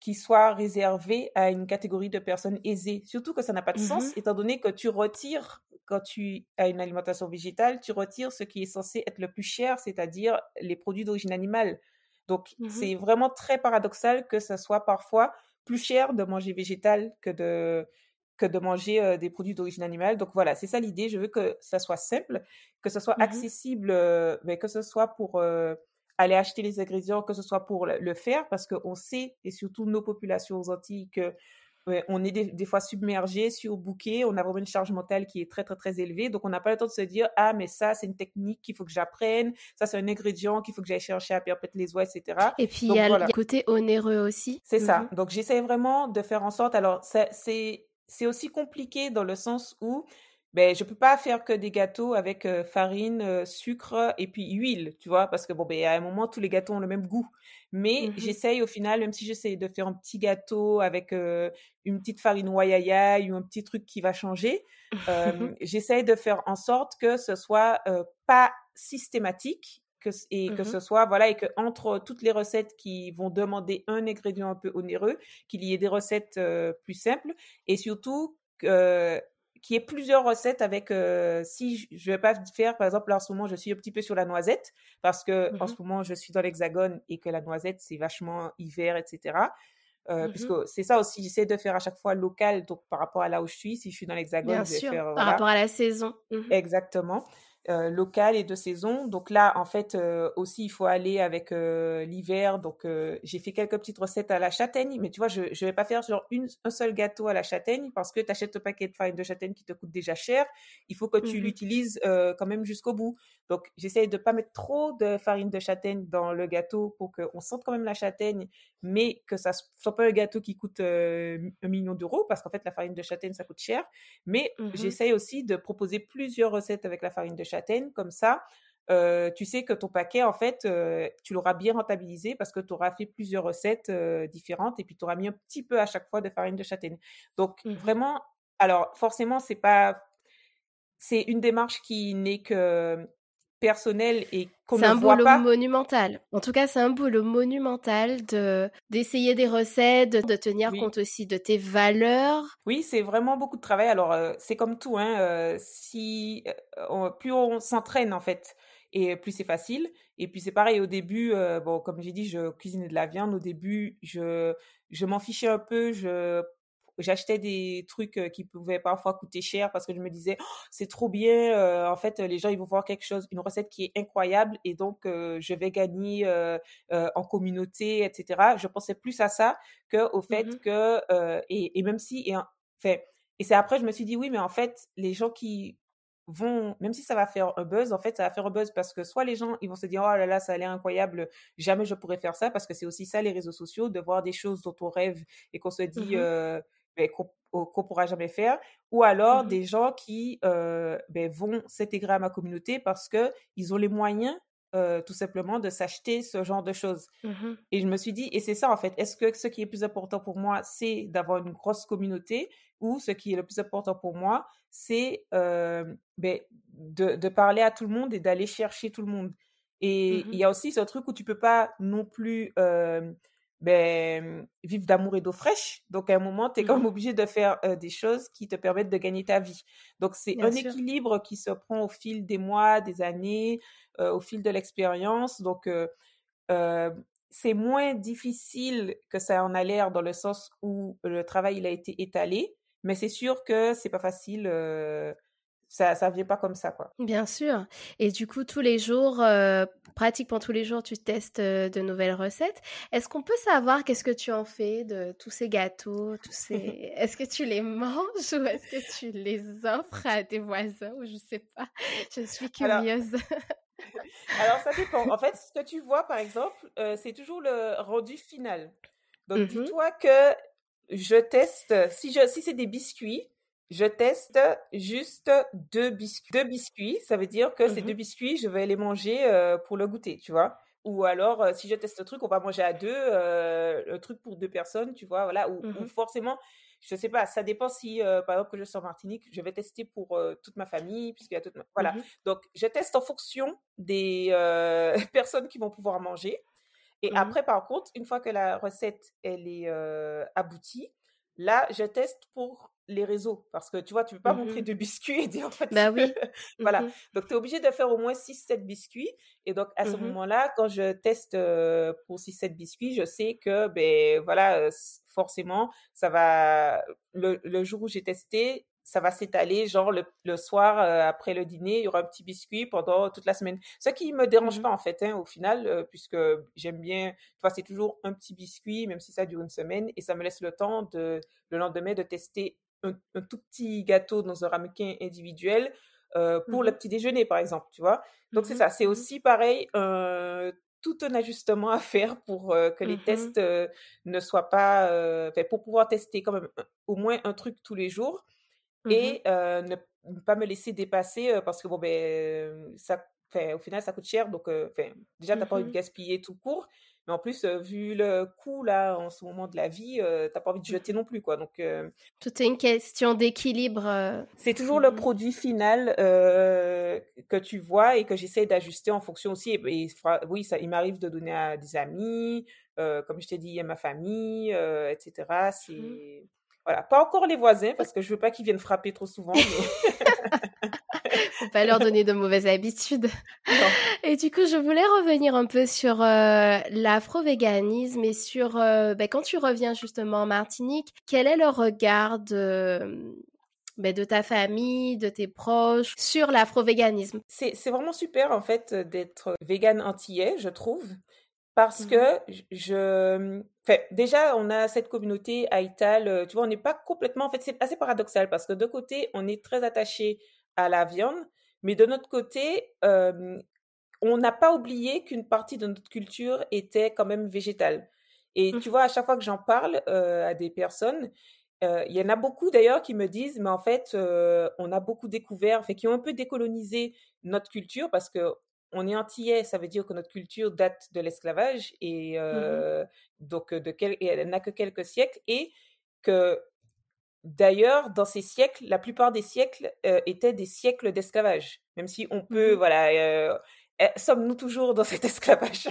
qui soit réservé à une catégorie de personnes aisées. Surtout que ça n'a pas de sens, mmh étant donné que tu retires, quand tu as une alimentation végétale, tu retires ce qui est censé être le plus cher, c'est-à-dire les produits d'origine animale. Donc, mmh c'est vraiment très paradoxal que ce soit parfois plus cher de manger végétal que de, que de manger euh, des produits d'origine animale. Donc voilà, c'est ça l'idée. Je veux que ça soit simple, que ce soit mmh accessible, euh, mais que ce soit pour euh, aller acheter les ingrédients, que ce soit pour le, faire, parce qu'on sait, et surtout nos populations aux Antilles, que on est des, fois submergé, bouquet, on a vraiment une charge mentale qui est très, très, très élevée. Donc, on n'a pas le temps de se dire, ah, mais ça, c'est une technique qu'il faut que j'apprenne, ça, c'est un ingrédient qu'il faut que j'aille chercher à perpétuer les oies, etc. Et puis, il y, a le côté onéreux aussi. C'est ça. Mhm. Donc, j'essaie vraiment de faire en sorte. Alors, c'est aussi compliqué dans le sens où ben je peux pas faire que des gâteaux avec euh, farine, euh, sucre et puis huile, tu vois, parce que bon ben à un moment tous les gâteaux ont le même goût. Mais mmh j'essaye au final, même si j'essaye de faire un petit gâteau avec euh, une petite farine wayaya ou un petit truc qui va changer, j'essaye de faire en sorte que ce soit pas systématique que, et que mmh ce soit voilà et que entre toutes les recettes qui vont demander un ingrédient un peu onéreux, qu'il y ait des recettes plus simples et surtout que qui ait plusieurs recettes avec euh, si je vais pas faire par exemple là en ce moment je suis un petit peu sur la noisette parce que en mmh ce moment je suis dans l'hexagone et que la noisette c'est vachement hiver etc euh, mmh puisque c'est ça aussi j'essaie de faire à chaque fois local donc par rapport à là où je suis si je suis dans l'hexagone je vais faire par rapport à la saison. Mmh exactement euh, local et de saison. Donc là, en fait, euh, aussi, il faut aller avec euh, l'hiver. Donc, j'ai fait quelques petites recettes à la châtaigne, mais tu vois, je ne vais pas faire genre une, un seul gâteau à la châtaigne parce que tu achètes un paquet de farine de châtaigne qui te coûte déjà cher. Il faut que tu mmh l'utilises quand même jusqu'au bout. Donc, j'essaye de pas mettre trop de farine de châtaigne dans le gâteau pour qu'on sente quand même la châtaigne, mais que ça soit pas un gâteau qui coûte un million d'euros parce qu'en fait, la farine de châtaigne, ça coûte cher. Mais mmh j'essaye aussi de proposer plusieurs recettes avec la farine de châtaigne comme ça, euh, tu sais que ton paquet, en fait, euh, tu l'auras bien rentabilisé parce que tu auras fait plusieurs recettes euh, différentes et puis tu auras mis un petit peu à chaque fois de farine de châtaigne. Donc, mmh vraiment, alors forcément, c'est pas. C'est une démarche qui n'est que personnelle et qu'on ne voit pas. C'est un boulot monumental. En tout cas, c'est un boulot monumental de d'essayer des recettes, de, tenir compte aussi de tes valeurs. Oui, c'est vraiment beaucoup de travail. Alors, c'est comme tout, hein. si plus on s'entraîne en fait, et plus c'est facile. Et puis c'est pareil au début, bon, comme j'ai dit, je cuisinais de la viande. Au début, je je m'en fichais un peu. Je j'achetais des trucs qui pouvaient parfois coûter cher parce que je me disais oh, c'est trop bien en fait les gens ils vont voir quelque chose une recette qui est incroyable et donc je vais gagner en communauté etc je pensais plus à ça que au fait mmh que et, et, même si et et c'est après je me suis dit oui mais en fait les gens qui vont, même si ça va faire un buzz, en fait, ça va faire un buzz parce que soit les gens, ils vont se dire, oh là là, ça a l'air incroyable, jamais je pourrais faire ça, parce que c'est aussi ça, les réseaux sociaux, de voir des choses dont on rêve et qu'on se dit, mmh ben, qu'on ne pourra jamais faire, ou alors mmh des gens qui euh, ben, vont s'intégrer à ma communauté parce qu'ils ont les moyens euh, tout simplement de s'acheter ce genre de choses. Mmh et je me suis dit, et c'est ça en fait, est-ce que ce qui est plus important pour moi, c'est d'avoir une grosse communauté ou ce qui est le plus important pour moi, c'est euh, ben, de, de, parler à tout le monde et d'aller chercher tout le monde. Et mmh il y a aussi ce truc où tu peux pas non plus ben, vivre d'amour et d'eau fraîche. Donc, à un moment, tu es quand même mmh obligé de faire des choses qui te permettent de gagner ta vie. Donc, c'est un équilibre qui se prend au fil des mois, des années, au fil de l'expérience. Donc, c'est moins difficile que ça en a l'air dans le sens où le travail il a été étalé, mais c'est sûr que c'est pas facile ça ça vient pas comme ça quoi. Bien sûr. Et du coup tous les jours euh, pratiquement tous les jours tu testes euh, de nouvelles recettes. Est-ce qu'on peut savoir qu'est-ce que tu en fais de tous ces gâteaux, tous ces Est-ce que tu les manges ou est-ce que tu les offres à tes voisins ou je sais pas? Je suis curieuse. Alors, ça dépend. En fait, ce que tu vois, par exemple, euh, c'est toujours le rendu final. Donc, Mmh dis-toi que je teste, si, je, si c'est des biscuits, je teste juste deux biscuits. Deux biscuits, ça veut dire que ces Mmh deux biscuits, je vais les manger euh, pour le goûter, tu vois. Ou alors, euh, si je teste le truc, on va manger à deux, euh, le truc pour deux personnes, tu vois, voilà. Ou, ou Mmh forcément, je sais pas, ça dépend si, par exemple, que je suis en Martinique, je vais tester pour toute ma famille, puisqu'il y a toute ma... Voilà. Mmh Donc, je teste en fonction des personnes qui vont pouvoir manger. Et après, par contre, une fois que la recette, elle est aboutie, là, je teste pour les réseaux. Parce que, tu vois, tu peux pas montrer Mmh deux biscuits et dire, en fait, Bah oui. voilà. Mmh Donc, tu es obligé de faire au moins 6-7 biscuits. Et donc, à ce Mmh moment-là, quand je teste euh, pour 6-7 biscuits, je sais que, ben, voilà, euh, forcément, ça va, le, le jour où j'ai testé, ça va s'étaler, genre le, le soir, euh, après le dîner, il y aura un petit biscuit pendant toute la semaine. Ce qui me dérange Mmh pas, en fait, hein, au final, euh, puisque j'aime bien, tu vois, c'est toujours un petit biscuit, même si ça dure une semaine, et ça me laisse le temps de, le lendemain de tester un, un tout petit gâteau dans un ramequin individuel euh, pour le Mmh petit déjeuner, par exemple, tu vois? Donc, c'est Mmh ça. C'est Mmh aussi pareil, euh, tout un ajustement à faire pour euh, que les tests ne soient pas... pour pouvoir tester quand même au moins un truc tous les jours et ne, ne pas me laisser dépasser parce que, bon, ben, ça, au final, ça coûte cher. Donc, déjà, tu n'as pas envie de gaspiller tout court. Mais en plus, vu le coût, là, en ce moment de la vie, tu n'as pas envie de jeter non plus, quoi. Donc, Tout est une question d'équilibre, c'est toujours le produit final que tu vois et que j'essaie d'ajuster en fonction aussi. Et, oui, ça, il m'arrive de donner à des amis, comme je t'ai dit, à ma famille, etc. Mmh. C'est voilà, pas encore les voisins parce que je veux pas qu'ils viennent frapper trop souvent. Mais... Faut pas leur donner de mauvaises habitudes. non. Et du coup, je voulais revenir un peu sur euh, l'afro-véganisme et sur euh, ben, quand tu reviens justement en Martinique, quel est le regard de, ben, de ta famille, de tes proches sur l'afro-véganisme? C'est c'est vraiment super en fait d'être vegan antillais, je trouve. Parce que je, fait, déjà, on a cette communauté haïtale, euh, tu vois, on n'est pas complètement, en fait, c'est assez paradoxal parce que de côté, on est très attaché à la viande, mais de notre côté, euh, on n'a pas oublié qu'une partie de notre culture était quand même végétale. Et tu Mhm. vois, à chaque fois que j'en parle euh, à des personnes, euh, il y en a beaucoup d'ailleurs qui me disent, mais en fait, on a beaucoup découvert, fait, qui ont un peu décolonisé notre culture parce que on est antillais, ça veut dire que notre culture date de l'esclavage et euh, donc de quel, et elle n'a que quelques siècles et que D'ailleurs, dans ces siècles, la plupart des siècles euh, étaient des siècles d'esclavage. Même si on peut, Mhm. voilà, euh, eh, sommes-nous toujours dans cet esclavage?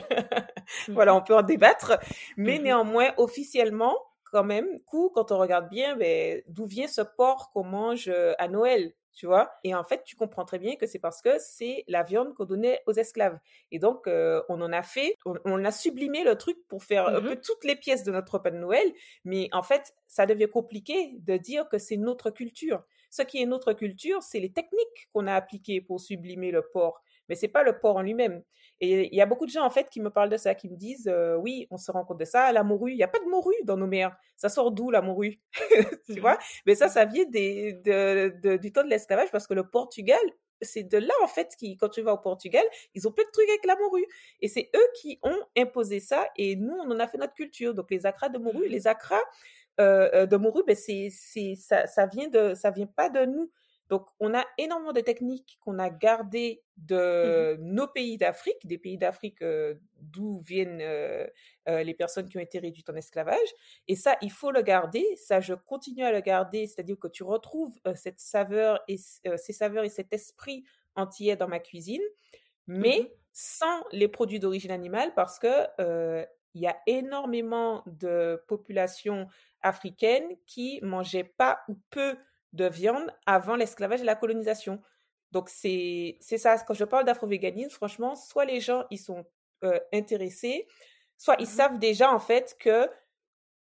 Voilà, Mhm. on peut en débattre. Mais Mhm. néanmoins, officiellement, quand même, coup, quand on regarde bien, ben, d'où vient ce porc qu'on mange euh, à Noël? Tu vois? Et en fait, tu comprends très bien que c'est parce que c'est la viande qu'on donnait aux esclaves. Et donc, euh, on en a fait, on, on a sublimé le truc pour faire un peu toutes les pièces de notre repas de Noël. Mais en fait, ça devient compliqué de dire que c'est notre culture. Ce qui est notre culture, c'est les techniques qu'on a appliquées pour sublimer le porc. Mais c'est pas le porc en lui-même. Et il y a beaucoup de gens, en fait, qui me parlent de ça, qui me disent, euh, oui, on se rend compte de ça, la morue, il n'y a pas de morue dans nos mers. Ça sort d'où, la morue? tu vois? Mais ça, ça vient des, de, de- du temps de l'esclavage parce que le Portugal, c'est de là, en fait, qui, quand tu vas au Portugal, ils ont plein de trucs avec la morue. Et c'est eux qui ont imposé ça et nous, on en a fait notre culture. Donc, les acras de morue, Mhm. les acras euh, euh, de morue, ben, c'est, ça, ça vient de, ça vient pas de nous. Donc, on a énormément de techniques qu'on a gardées de nos pays d'Afrique, des pays d'Afrique euh, d'où viennent euh, euh, les personnes qui ont été réduites en esclavage. Et ça, il faut le garder. Ça, je continue à le garder. C'est-à-dire que tu retrouves cette saveur et ces saveurs et cet esprit antillais dans ma cuisine, mais Mhm. sans les produits d'origine animale parce que il y a énormément de populations africaines qui mangeaient pas ou peu de viande avant l'esclavage et la colonisation. Donc c'est ça. Quand je parle d'afro-véganisme, franchement, soit les gens ils sont euh, intéressés, soit ils Mhm. savent déjà en fait que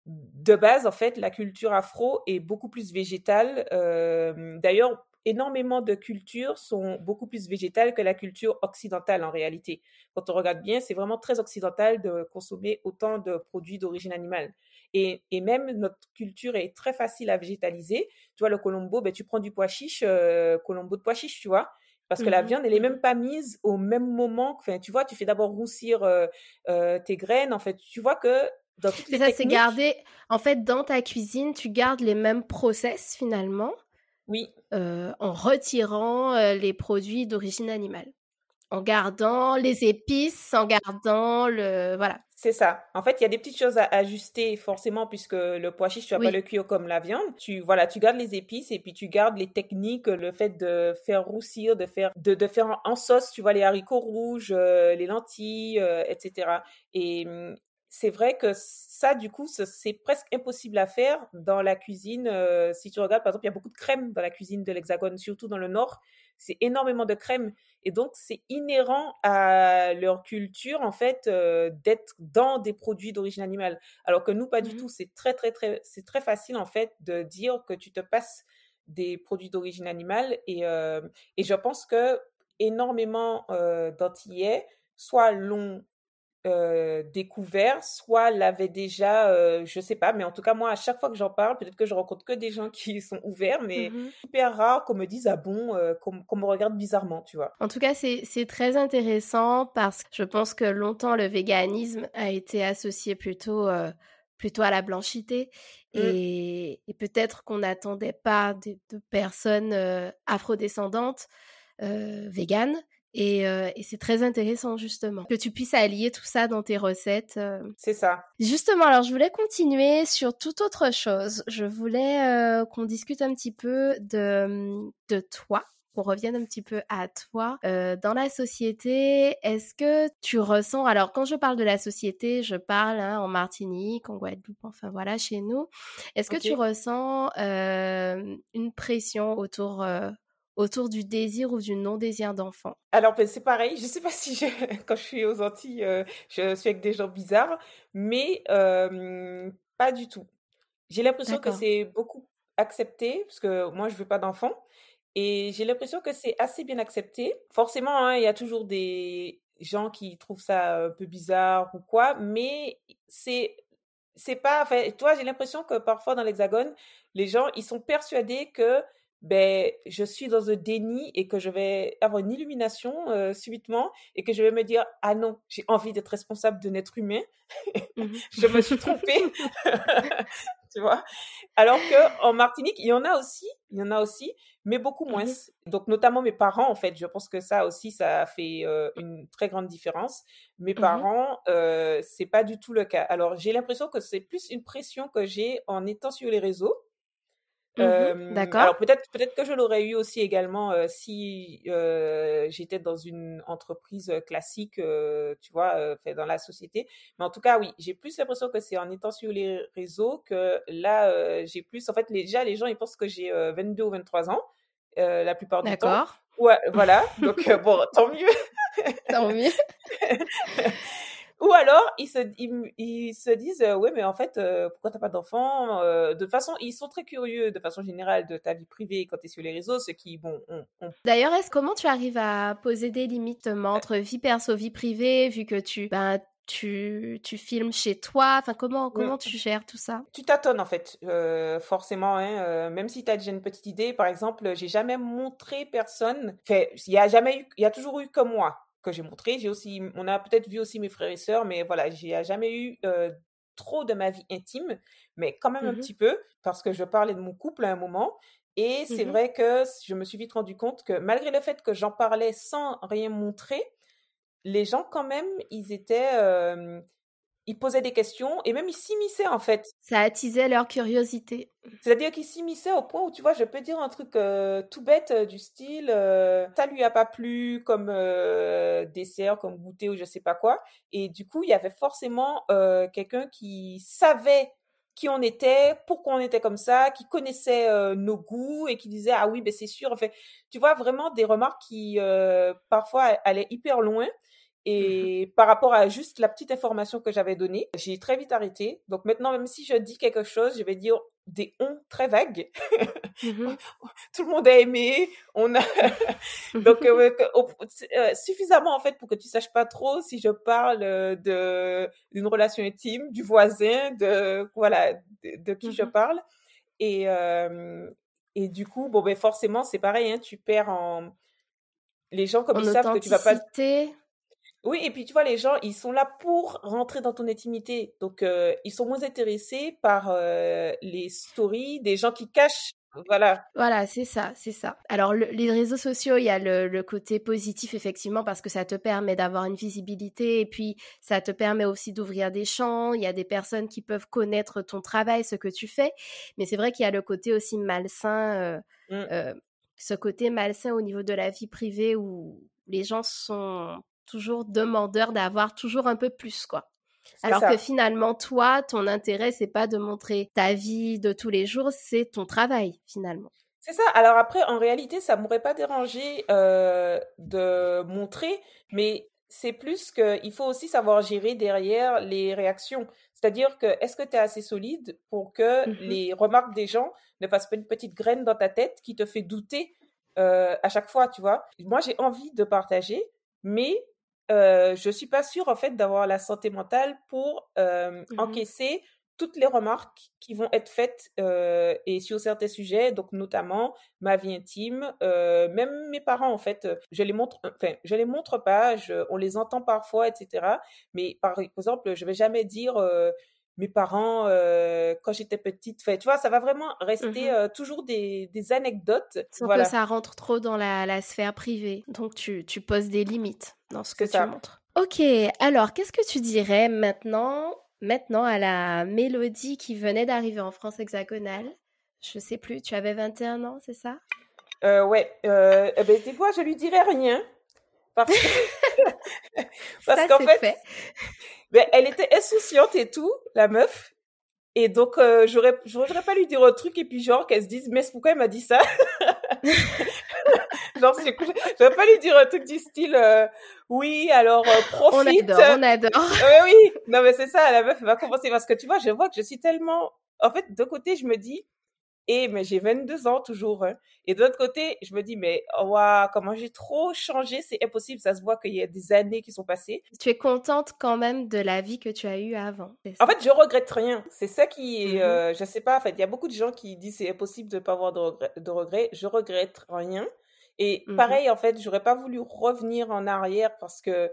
de base, en fait, la culture afro est beaucoup plus végétale. Euh, D'ailleurs, énormément de cultures sont beaucoup plus végétales que la culture occidentale en réalité. Quand on regarde bien, c'est vraiment très occidental de consommer autant de produits d'origine animale. Et, et même notre culture est très facile à végétaliser. Tu vois, le colombo, ben, tu prends du pois chiche, euh, colombo de pois chiche, tu vois. Parce que la Mmh viande, elle est même pas mise au même moment. Enfin, tu vois, tu fais d'abord roussir euh, euh, tes graines. En fait, tu vois que dans toutes les ça, c'est garder en fait, dans ta cuisine, tu gardes les mêmes process finalement, oui, heu, en retirant, heu, les produits d'origine animale. En gardant les épices, en gardant le voilà. c'est ça. En fait, il y a des petites choses à ajuster forcément puisque le pois chiche, tu vas pas le cuire comme la viande. Tu voilà, tu gardes les épices et puis tu gardes les techniques, le fait de faire roussir, de faire de, de faire en, en sauce, tu vois les haricots rouges, euh, les lentilles, euh, etc. Et c'est vrai que ça, du coup, ce- c'est presque impossible à faire dans la cuisine. euh, si tu regardes, par exemple, il y a beaucoup de crème dans la cuisine de l'Hexagone, surtout dans le Nord. C'est énormément de crème. Et donc, c'est inhérent à leur culture, en fait, euh, d'être dans des produits d'origine animale. Alors que nous, pas du Mmh tout. C'est très, très, très, c'est très facile, en fait, de dire que tu te passes des produits d'origine animale. Et, euh, et je pense que énormément d'Antillais, soit l'ont euh, découvert, soit l'avaient déjà, euh, je sais pas, mais en tout cas, moi, à chaque fois que j'en parle, peut-être que je rencontre que des gens qui sont ouverts, mais Mmh hyper rare qu'on me dise, ah bon, euh, qu'on me regarde bizarrement, tu vois. En tout cas, c'est très intéressant parce que je pense que longtemps le véganisme a été associé plutôt, heu, plutôt à la blanchité Mm. et peut-être qu'on n'attendait pas de de personnes, afrodescendantes, véganes et heu et c'est très intéressant justement que tu puisses allier tout ça dans tes recettes, heu. C'est ça. Justement, alors je voulais continuer sur toute autre chose. Je voulais, heu, qu'on discute un petit peu de, de toi, qu'on revienne un petit peu à toi. Heu, dans la société, est-ce que tu ressens alors quand je parle de la société, je parle, hein, en Martinique, en Guadeloupe, enfin voilà, chez nous. Est-ce que tu ressens, hem, une pression autour, autour du désir ou du non-désir d'enfant? Alors, ben, c'est pareil. Je sais pas si je, quand je suis aux Antilles, euh, je suis avec des gens bizarres, mais euh, pas du tout. J'ai l'impression que c'est beaucoup accepté, parce que moi, je veux pas d'enfant. Et j'ai l'impression que c'est assez bien accepté. Forcément, hein, il y a toujours des gens qui trouvent ça un peu bizarre ou quoi, mais c'est c'est pas. Enfin, toi, j'ai l'impression que parfois dans l'Hexagone, les gens ils sont persuadés que ben je suis dans un déni et que je vais avoir une illumination euh, subitement et que je vais me dire ah non, j'ai envie d'être responsable d'un être humain, Mmh je me suis trompée, tu vois. Alors que en Martinique, il y en a aussi, il y en a aussi, mais beaucoup moins. Mmh Donc notamment mes parents, en fait, je pense que ça aussi, ça a fait euh, une très grande différence. Mes Mmh parents, euh, c'est pas du tout le cas. Alors j'ai l'impression que c'est plus une pression que j'ai en étant sur les réseaux. Mmh D'accord. alors peut-être peut-être que je l'aurais eu aussi également euh, si euh, j'étais dans une entreprise classique, euh, tu vois, euh, fait dans la société. Mais en tout cas, oui, j'ai plus l'impression que c'est en étant sur les réseaux que là, euh, j'ai plus. En fait, les, déjà, les gens, ils pensent que j'ai euh, 22 ou 23 ans euh, la plupart du temps. D'accord. Ouais, voilà. Donc bon, tant mieux. Tant mieux. Ou alors, ils se, ils, se disent, euh, ouais, mais en fait, euh, pourquoi t'as pas d'enfant? Euh, de façon, ils sont très curieux, de façon générale, de ta vie privée quand tu es sur les réseaux, ce qui, bon, on, on- D'ailleurs, est-ce comment tu arrives à poser des limites justement, entre vie perso, vie privée, vu que tu ben, tu, tu filmes chez toi, enfin comment on- comment tu gères tout ça? tu tâtonnes, en fait, euh, forcément, hein, euh, même si tu as déjà une petite idée. Par exemple, j'ai jamais montré personne, il y a jamais eu, il y a toujours eu que moi que j'ai montré. J'ai aussi, on a peut-être vu aussi mes frères et sœurs, mais voilà, j'ai jamais eu euh, trop de ma vie intime, mais quand même un Mhm, petit peu, parce que je parlais de mon couple à un moment. Et c'est mhm. vrai que je me suis vite rendu compte que malgré le fait que j'en parlais sans rien montrer, les gens quand même, ils étaient, euh, ils posaient des questions et même ils s'immisçaient en fait. Ça attisait leur curiosité. C'est-à-dire qu'ils s'immisçaient au point où, tu vois, je peux dire un truc euh, tout bête euh, du style, euh, ça lui a pas plu comme dessert, comme goûter ou je sais pas quoi. Et du coup, il y avait forcément quelqu'un qui savait qui on était, pourquoi on était comme ça, qui connaissait euh, nos goûts et qui disait ah oui, ben c'est sûr. Enfin, tu vois vraiment des remarques qui euh, parfois allaient hyper loin. Et par rapport à juste la petite information que j'avais donnée, j'ai très vite arrêté. Donc maintenant, même si je dis quelque chose, je vais dire des on très vagues. mhm. Tout le monde a aimé. On a donc euh, euh, suffisamment en fait pour que tu saches pas trop si je parle euh, de d'une relation intime, du voisin, de voilà de, de qui je Mhm. parle. Et euh, et du coup, bon ben forcément c'est pareil, hein, tu perds en les gens comme En ils savent que tu vas pas. Oui, et puis tu vois, les gens, ils sont là pour rentrer dans ton intimité. Donc, euh, ils sont moins intéressés par euh, les stories des gens qui cachent. Voilà. Voilà, c'est ça, c'est ça. Alors, le- les réseaux sociaux, il y a le, le côté positif, effectivement, parce que ça te permet d'avoir une visibilité et puis ça te permet aussi d'ouvrir des champs. Il y a des personnes qui peuvent connaître ton travail, ce que tu fais. Mais c'est vrai qu'il y a le côté aussi malsain, euh, Mm. euh, ce côté malsain au niveau de la vie privée où les gens sont toujours demandeurs d'avoir toujours un peu plus, quoi. Alors ça. que finalement, toi, ton intérêt, c'est pas de montrer ta vie de tous les jours, c'est ton travail, finalement. C'est ça. Alors après, en réalité, ça m'aurait pas dérangé euh, de montrer, mais c'est plus qu'il faut aussi savoir gérer derrière les réactions. C'est-à-dire que est-ce que tu es assez solide pour que Mhm. les remarques des gens ne fassent pas une petite graine dans ta tête qui te fait douter euh, à chaque fois, tu vois? Moi, j'ai envie de partager, mais euh, je suis pas sûre en fait d'avoir la santé mentale pour euh, Mhm. encaisser toutes les remarques qui vont être faites euh, et sur certains sujets, donc notamment ma vie intime, euh, même mes parents en fait, je les montre, enfin je les montre pas, je- on les entend parfois, etc. Mais par exemple, je vais jamais dire euh, mes parents euh, quand j'étais petite, enfin tu vois, ça va vraiment rester Mhm. euh, toujours des, des anecdotes, Sans voilà. que ça rentre trop dans la, la sphère privée. Donc, tu, tu poses des limites dans ce que tu ça. montres. Ok, alors, qu'est-ce que tu dirais maintenant, maintenant à la mélodie qui venait d'arriver en France hexagonale? Je sais plus, tu avais 21 ans, c'est ça? Euh, ouais, euh, eh ben, des fois, je lui dirais rien. Parce parce qu'en fait. Ben, elle était insouciante et tout, la meuf. Et donc, euh, j'aurais, j'aurais pas lui dire un truc et puis genre qu'elle se dise, mais pourquoi elle m'a dit ça? genre, c'est- j'aurais pas lui dire un truc du style, euh, oui, alors, euh, On profite. adore, on adore. Ouais, oui, non, mais c'est ça, la meuf, elle va commencer parce que tu vois, je vois que je suis tellement, en fait, d'un côté, je me dis, eh, mais j'ai 22 ans toujours, hein. Et de l'autre côté, je me dis, mais, oh, waouh, comment j'ai trop changé, c'est impossible, ça se voit qu'il y a des années qui sont passées. Tu es contente quand même de la vie que tu as eue avant. En fait, je regrette rien. C'est ça qui est, Mhm. euh, je sais pas, en fait, il y a beaucoup de gens qui disent c'est impossible de pas avoir de regrets. De regrets. Je regrette rien. Et Mhm. pareil, en fait, j'aurais pas voulu revenir en arrière parce que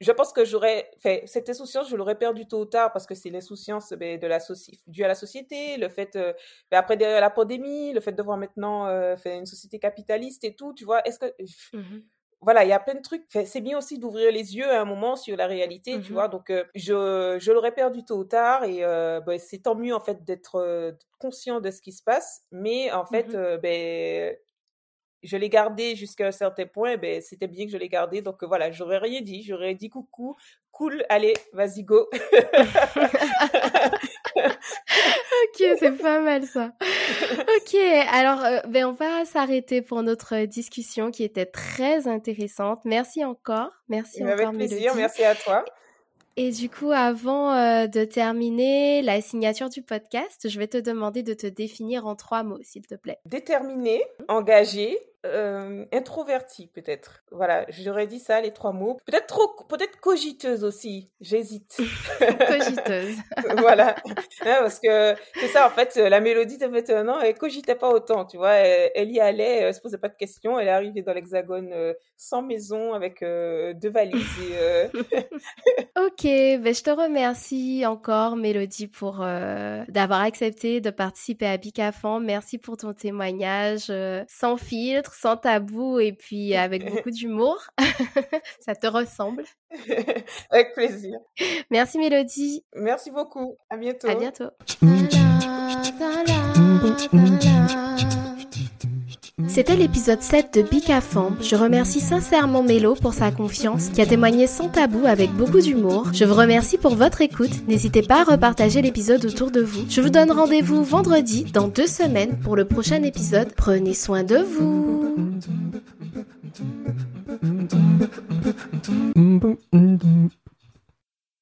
je pense que j'aurais, fait cette insouciance, je l'aurais perdu tôt ou tard parce que c'est l'insouciance ben, de la soci... due à la société, le fait, euh, ben, après derrière la pandémie, le fait de voir maintenant euh, fait une société capitaliste et tout, tu vois, est-ce que, Mhm. voilà, il y a plein de trucs. Fait, c'est bien aussi d'ouvrir les yeux à un moment sur la réalité, tu Mhm. vois. Donc, euh, je, je l'aurais perdu tôt ou tard et euh, ben, c'est tant mieux en fait d'être conscient de ce qui se passe. Mais en fait, Mhm. euh, ben, je l'ai gardé jusqu'à un certain point. Ben, c'était bien que je l'ai gardé. Donc voilà, j'aurais rien dit. J'aurais dit coucou, cool, allez, vas-y go. Ok, c'est pas mal ça. Ok, alors euh, ben on va s'arrêter pour notre discussion qui était très intéressante. Merci encore, merci Mais encore avec plaisir, Mélodie. merci à toi. Et du coup, avant euh, de terminer la signature du podcast, je vais te demander de te définir en trois mots, s'il te plaît. Déterminée, engagée, euh, introvertie peut-être. Voilà, j'aurais dit ça les trois mots. Peut-être trop, peut-être cogiteuse aussi. J'hésite. Cogiteuse. voilà, Hein, parce que c'est ça en fait. La mélodie de 21 ans, elle cogitait pas autant, tu vois. Elle, elle y allait, elle se posait pas de questions. Elle est arrivée dans l'Hexagone euh, sans maison avec euh, deux valises et euh, Ok, ben je te remercie encore, Mélodie, pour euh, d'avoir accepté de participer à Bicafan. Merci pour ton témoignage euh, sans filtre, sans tabou et puis avec beaucoup d'humour. Ça te ressemble. avec plaisir. Merci, Mélodie. Merci beaucoup. À bientôt. À bientôt. C'était l'épisode 7 de Bicafam. Je remercie sincèrement Mélo pour sa confiance, qui a témoigné sans tabou avec beaucoup d'humour. Je vous remercie pour votre écoute. N'hésitez pas à repartager l'épisode autour de vous. Je vous donne rendez-vous vendredi dans deux semaines pour le prochain épisode. Prenez soin de vous. Mm-hmm.